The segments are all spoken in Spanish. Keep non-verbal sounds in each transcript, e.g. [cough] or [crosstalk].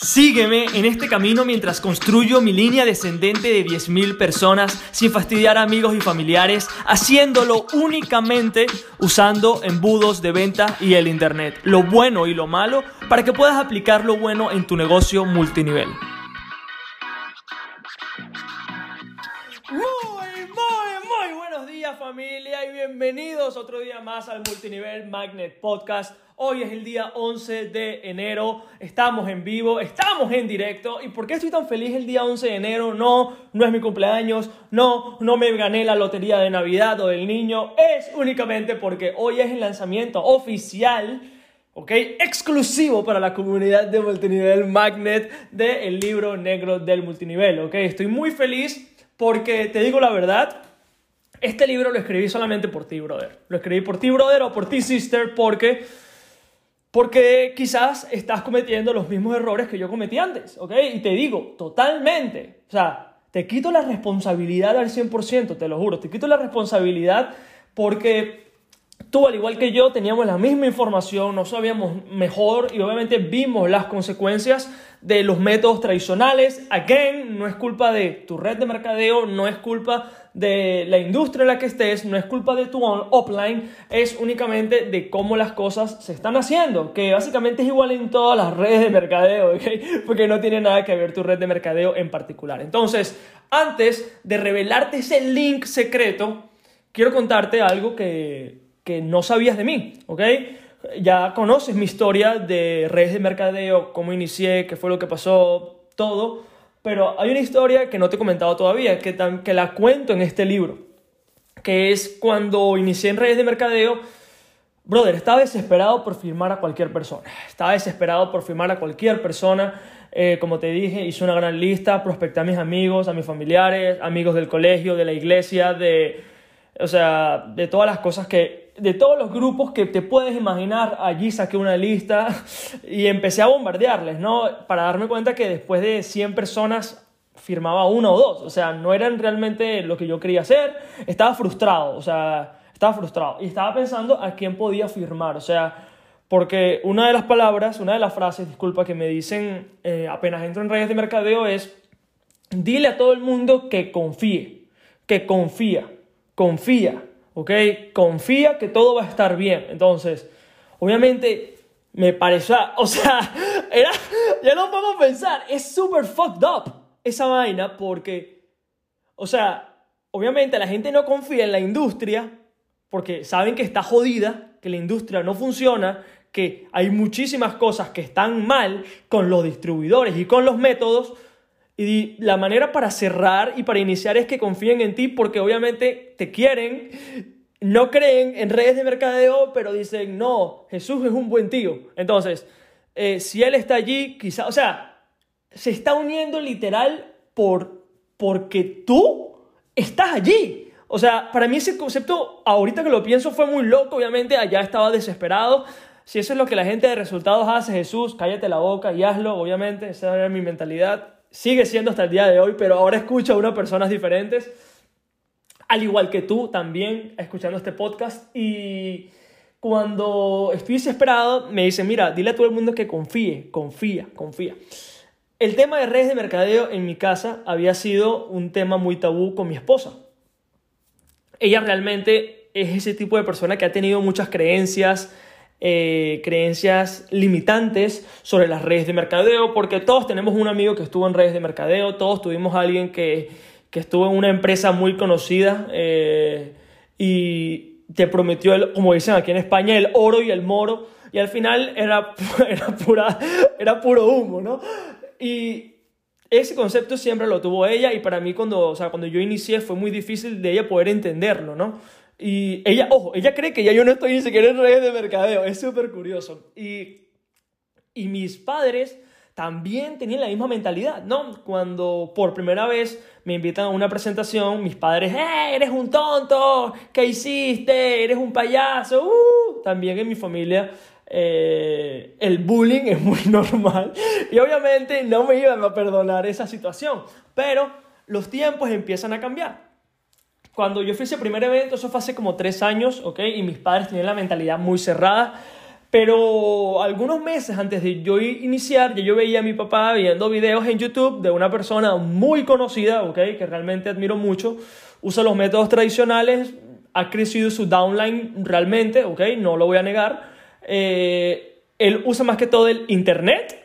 Sígueme en este camino mientras construyo mi línea descendente de 10.000 personas sin fastidiar a amigos y familiares, haciéndolo únicamente usando embudos de venta y el Internet, lo bueno y lo malo, para que puedas aplicar lo bueno en tu negocio multinivel. Muy, muy, muy buenos días familia y bienvenidos otro día más al Multinivel Magnet Podcast. Hoy es el día 11 de enero, estamos en vivo, estamos en directo. ¿Y por qué estoy tan feliz el día 11 de enero? No, no es mi cumpleaños, no, no me gané la lotería de Navidad o del niño. Es únicamente porque hoy es el lanzamiento oficial ¿ok? Exclusivo para la comunidad de multinivel Magnet del libro negro del multinivel, ¿ok? Estoy muy feliz porque te digo la verdad, este libro lo escribí solamente por ti, brother. Lo escribí por ti, brother, o por ti, sister, porque porque quizás estás cometiendo los mismos errores que yo cometí antes, ¿ok? Y te digo, totalmente. O sea, te quito la responsabilidad al 100%, te lo juro. Te quito la responsabilidad porque tú, al igual que yo, teníamos la misma información, no sabíamos mejor y obviamente vimos las consecuencias de los métodos tradicionales. Again, no es culpa de tu red de mercadeo, no es culpa de la industria en la que estés, no es culpa de tu offline, es únicamente de cómo las cosas se están haciendo, que básicamente es igual en todas las redes de mercadeo, ¿ok? [laughs] porque no tiene nada que ver tu red de mercadeo en particular. Entonces, antes de revelarte ese link secreto, quiero contarte algo que, que no sabías de mí, ¿ok? Ya conoces mi historia de redes de mercadeo, cómo inicié, qué fue lo que pasó, todo. Pero hay una historia que no te he comentado todavía, que, que la cuento en este libro, que es cuando inicié en redes de mercadeo, brother, estaba desesperado por firmar a cualquier persona, estaba desesperado por firmar a cualquier persona, eh, como te dije, hice una gran lista, prospecté a mis amigos, a mis familiares, amigos del colegio, de la iglesia, de, o sea, de todas las cosas que de todos los grupos que te puedes imaginar, allí saqué una lista y empecé a bombardearles, ¿no? Para darme cuenta que después de 100 personas firmaba uno o dos, o sea, no eran realmente lo que yo quería hacer, estaba frustrado, o sea, estaba frustrado. Y estaba pensando a quién podía firmar, o sea, porque una de las palabras, una de las frases, disculpa, que me dicen eh, apenas entro en redes de mercadeo es, dile a todo el mundo que confíe, que confía, confía, ¿ok? Confía que todo va a estar bien. Entonces, obviamente, me pareció, o sea, [laughs] era, ya no puedo pensar, es súper fucked up esa vaina porque, o sea, obviamente la gente no confía en la industria porque saben que está jodida, que la industria no funciona, que hay muchísimas cosas que están mal con los distribuidores y con los métodos. Y la manera para cerrar y para iniciar es que confíen en ti porque obviamente te quieren, no creen en redes de mercadeo, pero dicen, no, Jesús es un buen tío. Entonces, eh, si Él está allí, quizá, o sea, se está uniendo literal por, porque tú estás allí. O sea, para mí ese concepto, ahorita que lo pienso, fue muy loco. Obviamente, allá estaba desesperado. Si eso es lo que la gente de resultados hace, Jesús, cállate la boca y hazlo, obviamente, esa era mi mentalidad sigue siendo hasta el día de hoy, pero ahora escucho a unas personas diferentes, al igual que tú también, escuchando este podcast. Y cuando estoy desesperado, me dicen, mira, dile a todo el mundo que confíe, confía, confía. El tema de redes de mercadeo en mi casa había sido un tema muy tabú con mi esposa. Ella realmente es ese tipo de persona que ha tenido muchas creencias, eh, creencias limitantes sobre las redes de mercadeo, porque todos tenemos un amigo que estuvo en redes de mercadeo, todos tuvimos a alguien que, que estuvo en una empresa muy conocida eh, y te prometió, el, como dicen aquí en España, el oro y el moro, y al final era, [laughs] era, pura, era puro humo, ¿no? Y ese concepto siempre lo tuvo ella y para mí cuando, o sea, cuando yo inicié fue muy difícil de ella poder entenderlo, ¿no? Y ella, ojo, ella cree que ya yo no estoy ni siquiera en redes de mercadeo. Es súper curioso. Y, y mis padres también tenían la misma mentalidad, ¿no? Cuando por primera vez me invitan a una presentación, mis padres, ¡eh, eres un tonto! ¿Qué hiciste? ¿Eres un payaso? Uh". También en mi familia eh, el bullying es muy [laughs] normal. Y obviamente no me iban a perdonar esa situación. Pero los tiempos empiezan a cambiar cuando yo fui ese primer evento, eso fue hace como tres años, ¿ok? Y mis padres tenían la mentalidad muy cerrada. Pero algunos meses antes de yo iniciar, ya yo veía a mi papá viendo videos en YouTube de una persona muy conocida, ¿ok? Que realmente admiro mucho. Usa los métodos tradicionales, ha crecido su downline realmente, ¿ok? No lo voy a negar. Eh, él usa más que todo el Internet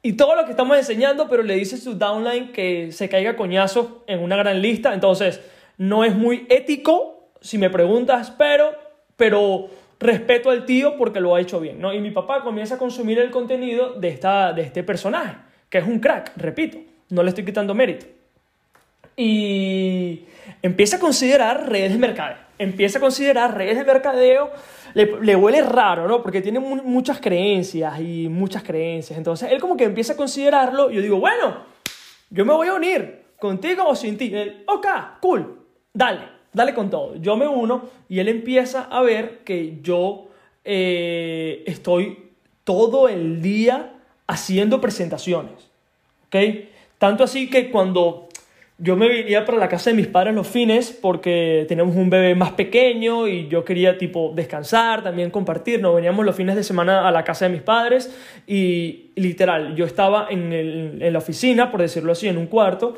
y todo lo que estamos enseñando, pero le dice su downline que se caiga coñazo en una gran lista. Entonces, no es muy ético, si me preguntas, pero, pero respeto al tío porque lo ha hecho bien, ¿no? Y mi papá comienza a consumir el contenido de, esta, de este personaje, que es un crack, repito, no le estoy quitando mérito. Y empieza a considerar redes de mercadeo. Empieza a considerar redes de mercadeo, le, le huele raro, ¿no? Porque tiene muchas creencias y muchas creencias. Entonces, él como que empieza a considerarlo yo digo, bueno, yo me voy a unir, contigo o sin ti. Él, ok, cool, dale dale con todo. Yo me uno y él empieza a ver que yo eh, estoy todo el día haciendo presentaciones. ¿Ok? Tanto así que cuando yo me venía para la casa de mis padres los fines porque tenemos un bebé más pequeño y yo quería tipo descansar, también compartir. Nos veníamos los fines de semana a la casa de mis padres y literal, yo estaba en, en la oficina, por decirlo así, en un cuarto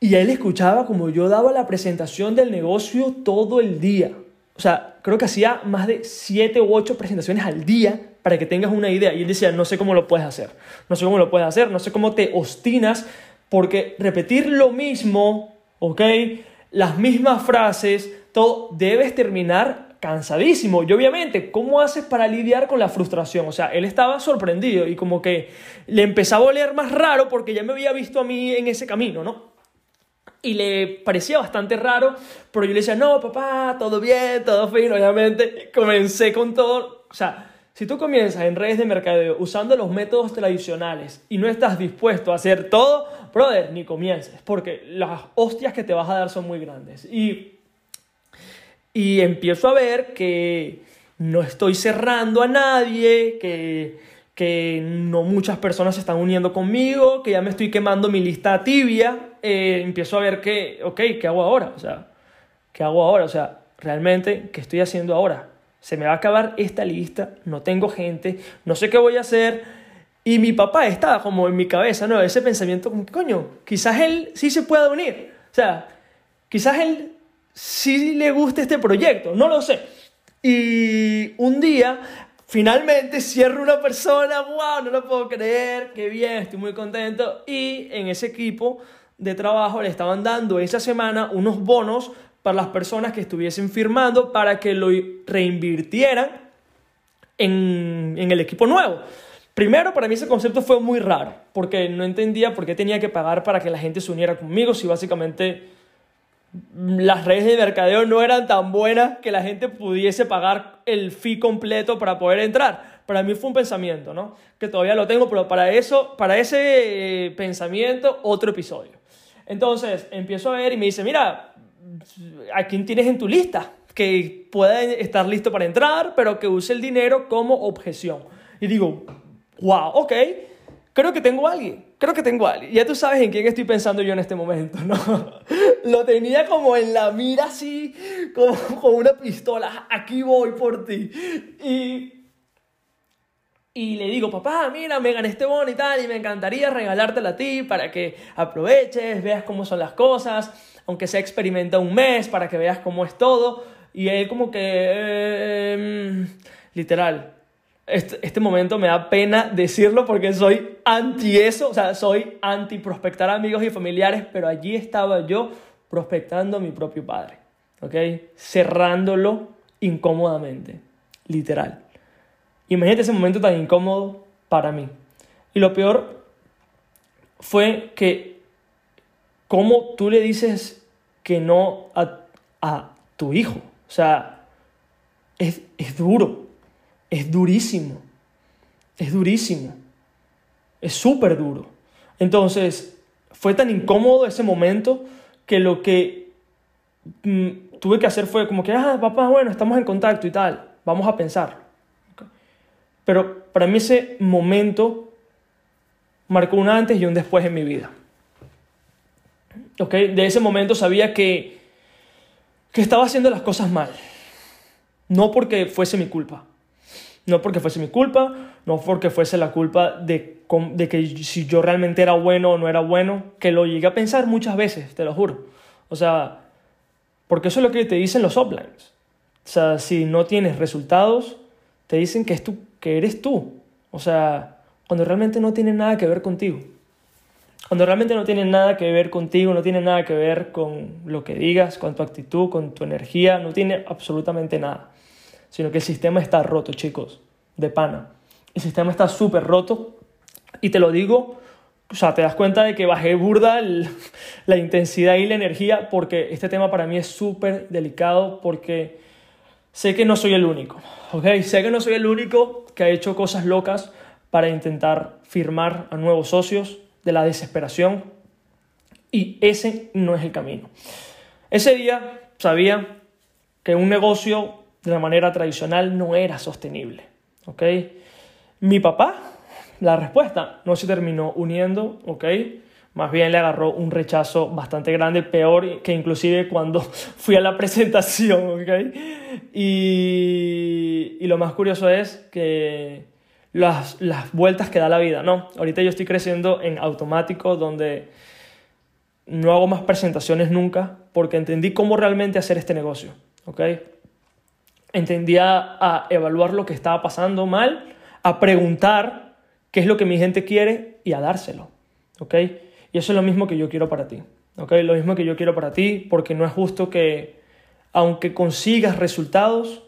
y él escuchaba como yo daba la presentación del negocio todo el día. O sea, creo que hacía más de siete u ocho presentaciones al día para que tengas una idea. Y él decía, no sé cómo lo puedes hacer. No sé cómo lo puedes hacer. No sé cómo te obstinas. Porque repetir lo mismo, ¿ok? Las mismas frases, todo, debes terminar cansadísimo. Y obviamente, ¿cómo haces para lidiar con la frustración? O sea, él estaba sorprendido y como que le empezaba a oler más raro porque ya me había visto a mí en ese camino, ¿no? Y le parecía bastante raro, pero yo le decía, no, papá, todo bien, todo fino, obviamente. Comencé con todo, o sea, si tú comienzas en redes de mercadeo usando los métodos tradicionales y no estás dispuesto a hacer todo, brother, ni comiences, porque las hostias que te vas a dar son muy grandes. Y, y empiezo a ver que no estoy cerrando a nadie, que que no muchas personas se están uniendo conmigo, que ya me estoy quemando mi lista tibia, eh, empiezo a ver que, ok, ¿qué hago ahora? O sea, ¿qué hago ahora? O sea, realmente, ¿qué estoy haciendo ahora? Se me va a acabar esta lista, no tengo gente, no sé qué voy a hacer. Y mi papá estaba como en mi cabeza, ¿no? Ese pensamiento, como, coño, quizás él sí se pueda unir. O sea, quizás él sí le guste este proyecto, no lo sé. Y un día Finalmente cierro una persona, wow, no lo puedo creer, qué bien, estoy muy contento. Y en ese equipo de trabajo le estaban dando esa semana unos bonos para las personas que estuviesen firmando para que lo reinvirtieran en, en el equipo nuevo. Primero, para mí ese concepto fue muy raro, porque no entendía por qué tenía que pagar para que la gente se uniera conmigo si básicamente las redes de mercadeo no eran tan buenas que la gente pudiese pagar el fee completo para poder entrar. Para mí fue un pensamiento, ¿no? Que todavía lo tengo, pero para eso, para ese eh, pensamiento, otro episodio. Entonces, empiezo a ver y me dice, mira, ¿a quién tienes en tu lista? Que pueda estar listo para entrar, pero que use el dinero como objeción. Y digo, wow, ok, creo que tengo a alguien, creo que tengo a alguien. Ya tú sabes en quién estoy pensando yo en este momento, ¿no? [laughs] Lo tenía como en la mira así, como con una pistola, aquí voy por ti. Y, y le digo, papá, mira, me gané este bono y tal, y me encantaría regalártela a ti para que aproveches, veas cómo son las cosas, aunque sea experimenta un mes para que veas cómo es todo. Y él como que, em, literal, este, este, momento me da pena decirlo porque soy anti eso, o sea, soy anti prospectar amigos y familiares, pero allí estaba yo prospectando a mi propio padre, ¿ok? Cerrándolo incómodamente, literal. Imagínate ese momento tan incómodo para mí. Y lo peor fue que, ¿cómo tú le dices que no a, tu hijo? O sea, es, es duro es durísimo. Es durísimo. Es súper duro. Entonces, fue tan incómodo ese momento que lo que mm, tuve que hacer fue como que, ah, papá, bueno, estamos en contacto y tal, vamos a pensar. Pero para mí ese momento marcó un antes y un después en mi vida. ¿Okay? De ese momento sabía que, que estaba haciendo las cosas mal. No porque fuese mi culpa, No porque fuese mi culpa, no porque fuese la culpa de, que si yo realmente era bueno o no era bueno, que lo llegué a pensar muchas veces, te lo juro. O sea, porque eso es lo que te dicen los uplines. O sea, si no tienes resultados, te dicen que, es tú, que eres tú. O sea, cuando realmente no tiene nada que ver contigo. Cuando realmente no tiene nada que ver contigo, no tiene nada que ver con lo que digas, con tu actitud, con tu energía, no tiene absolutamente nada. Sino que el sistema está roto, chicos, de pana. El sistema está súper roto y te lo digo, o sea, te das cuenta de que bajé burda [laughs] la intensidad y la energía porque este tema para mí es súper delicado porque sé que no soy el único, ¿ok? Sé que no soy el único que ha hecho cosas locas para intentar firmar a nuevos socios de la desesperación y ese no es el camino. Ese día sabía que un negocio de la manera tradicional no era sostenible, ¿ok? Mi papá, la respuesta, no se terminó uniendo, ¿ok? Más bien le agarró un rechazo bastante grande, peor que inclusive cuando [laughs] fui a la presentación, ¿ok? Y, y lo más curioso es que las, las vueltas que da la vida, ¿no? Ahorita yo estoy creciendo en automático donde no hago más presentaciones nunca porque entendí cómo realmente hacer este negocio, ¿ok? Entendí a, evaluar lo que estaba pasando mal, a preguntar qué es lo que mi gente quiere y a dárselo, ¿ok? Y eso es lo mismo que yo quiero para ti, ¿ok? Lo mismo que yo quiero para ti porque no es justo que aunque consigas resultados,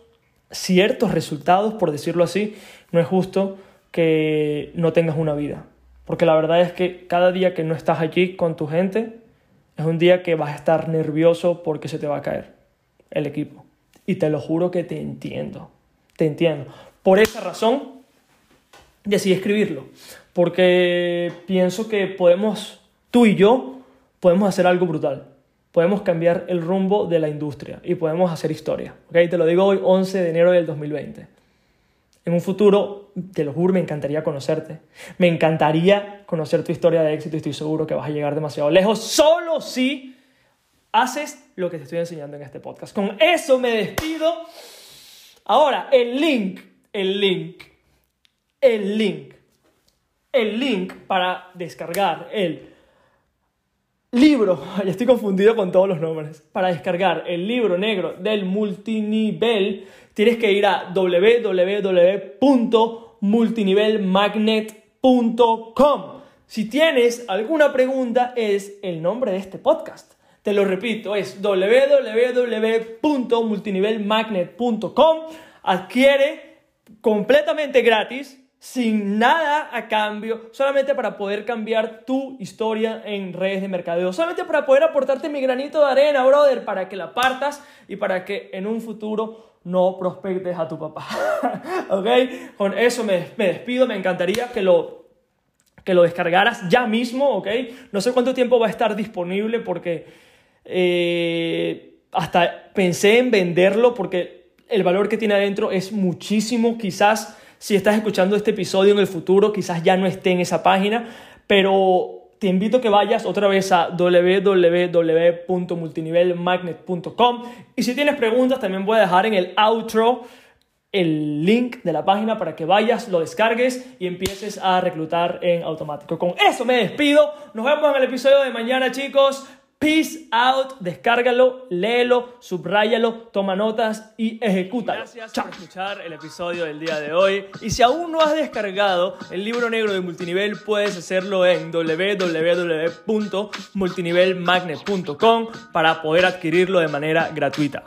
ciertos resultados, por decirlo así, no es justo que no tengas una vida. Porque la verdad es que cada día que no estás allí con tu gente, es un día que vas a estar nervioso porque se te va a caer el equipo. Y te lo juro que te entiendo. Te entiendo. Por esa razón, decidí escribirlo. Porque pienso que podemos, tú y yo, podemos hacer algo brutal podemos cambiar el rumbo de la industria y podemos hacer historia. ¿okay? Te lo digo hoy, 11 de enero del 2020. En un futuro, te lo juro, me encantaría conocerte. Me encantaría conocer tu historia de éxito y estoy seguro que vas a llegar demasiado lejos solo si haces lo que te estoy enseñando en este podcast. Con eso me despido. Ahora, el link, el link, el link, el link para descargar el libro, [laughs] ya estoy confundido con todos los nombres. Para descargar el libro negro del multinivel, tienes que ir a www.multinivelmagnet.com. Si tienes alguna pregunta, es el nombre de este podcast. Te lo repito, es www.multinivelmagnet.com. Adquiere completamente gratis sin nada a cambio, solamente para poder cambiar tu historia en redes de mercadeo, solamente para poder aportarte mi granito de arena, brother, para que la partas y para que en un futuro no prospectes a tu papá. [laughs] ¿Ok? Con eso me, despido, me encantaría que lo, que lo descargaras ya mismo, ¿ok? No sé cuánto tiempo va a estar disponible porque eh, hasta pensé en venderlo porque el valor que tiene adentro es muchísimo, quizás si estás escuchando este episodio en el futuro, quizás ya no esté en esa página, pero te invito a que vayas otra vez a www.multinivelmagnet.com y si tienes preguntas también voy a dejar en el outro el link de la página para que vayas, lo descargues y empieces a reclutar en automático. Con eso me despido. Nos vemos en el episodio de mañana, chicos. Peace out, descárgalo, léelo, subráyalo, toma notas y ejecútalo. Gracias por escuchar el episodio del día de hoy. Y si aún no has descargado el libro negro de multinivel, puedes hacerlo en www.multinivelmagnet.com para poder adquirirlo de manera gratuita.